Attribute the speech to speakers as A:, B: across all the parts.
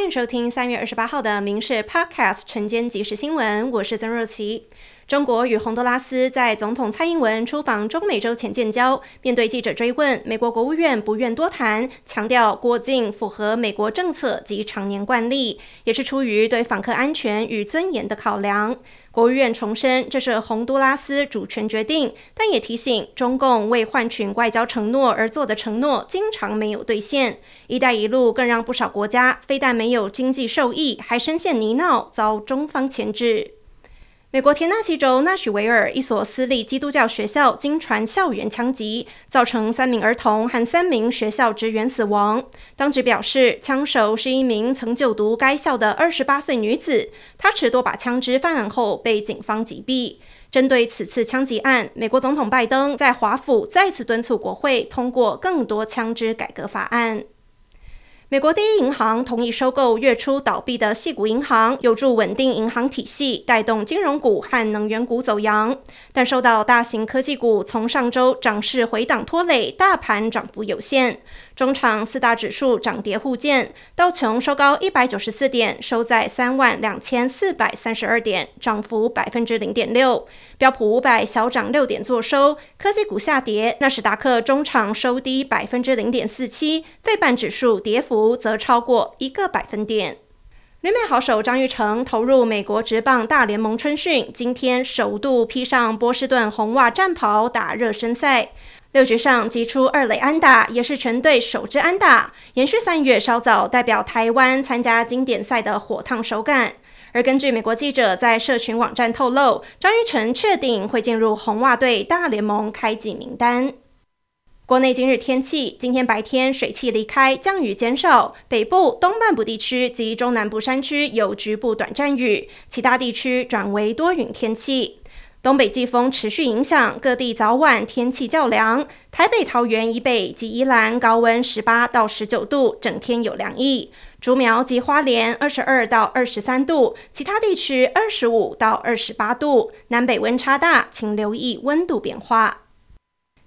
A: 欢迎收听三月二十八号的《民事 Podcast》晨间即时新闻，我是曾若琪。中国与洪都拉斯在总统蔡英文出访中美洲前建交。面对记者追问，美国国务院不愿多谈，强调过境符合美国政策及常年惯例，也是出于对访客安全与尊严的考量。国务院重申，这是洪都拉斯主权决定，但也提醒中共为换取外交承诺而做的承诺，经常没有兑现。一带一路更让不少国家非但没有经济受益，还深陷泥淖，遭中方牵制。美国田纳西州纳许维尔一所私立基督教学校经传校园枪击，造成三名儿童和三名学校职员死亡。当局表示，枪手是一名曾就读该校的二十八岁女子，她持多把枪支犯案后被警方击毙。针对此次枪击案，美国总统拜登在华府再次敦促国会通过更多枪支改革法案。美国第一银行同意收购月初倒闭的系股银行，有助稳定银行体系，带动金融股和能源股走阳。但受到大型科技股从上周涨势回档拖累，大盘涨幅有限。中场四大指数涨跌互见，道琼收高一百九十四点，收在三万两千四百三十二点，涨幅百分之零点六。标普五百小涨六点，作收。科技股下跌，纳斯达克中场收低百分之零点四七，费半指数跌幅。则超过一个百分点。旅美好手张玉成投入美国职棒大联盟春训，今天首度披上波士顿红袜战袍打热身赛。六局上击出二垒安打，也是全队首支安打，延续三月稍早代表台湾参加经典赛的火烫手感。而根据美国记者在社群网站透露，张玉成确定会进入红袜队大联盟开季名单。国内今日天气，今天白天水汽离开，降雨减少，北部、东半部地区及中南部山区有局部短暂雨，其他地区转为多云天气。东北季风持续影响，各地早晚天气较凉。台北、桃园以北及宜兰高温十八到十九度，整天有凉意。竹苗及花莲二十二到二十三度，其他地区二十五到二十八度，南北温差大，请留意温度变化。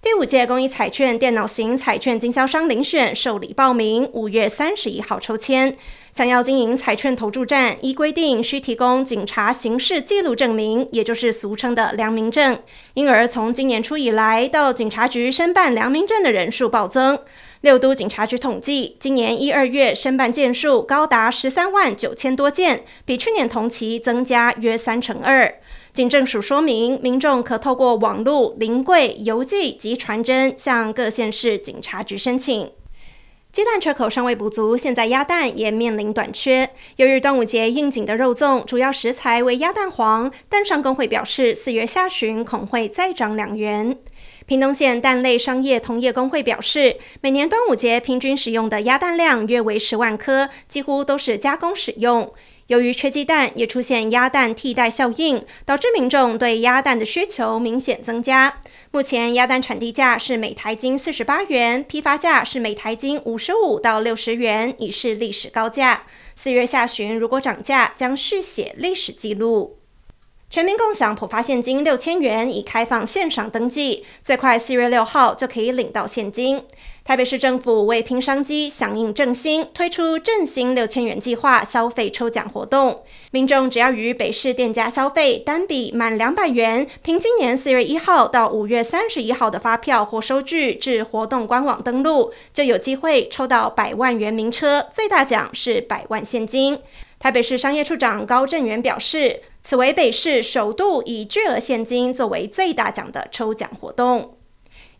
A: 第五届公益彩券电脑型彩券经销商遴选受理报名，五月三十一号抽签。想要经营彩券投注站，依规定需提供警察刑事记录证明，也就是俗称的良民证。因而从今年初以来，到警察局申办良民证的人数暴增。六都警察局统计，今年一二月申办件数高达十三万九千多件，比去年同期增加约三成二。警政署说明，民众可透过网络、临柜、邮寄及传真向各县市警察局申请。鸡蛋缺口尚未补足，现在鸭蛋也面临短缺。由于端午节应景的肉粽主要食材为鸭蛋黄，蛋商工会表示，四月下旬恐会再涨两元。屏东县蛋类商业同业工会表示，每年端午节平均使用的鸭蛋量约为十万颗，几乎都是加工使用。由于缺鸡蛋，也出现鸭蛋替代效应，导致民众对鸭蛋的需求明显增加。目前鸭蛋产地价是每台斤四十八元，批发价是每台斤五十五到六十元，已是历史高价。四月下旬如果涨价，将续写历史记录。全民共享普发现金六千元，已开放线上登记，最快四月六号就可以领到现金。台北市政府为拼商机，响应振兴，推出振兴六千元计划消费抽奖活动。民众只要于北市店家消费，单笔满两百元，凭今年四月一号到五月三十一号的发票或收据至活动官网登录，就有机会抽到百万元名车，最大奖是百万现金。台北市商业处长高振元表示，此为北市首度以巨额现金作为最大奖的抽奖活动。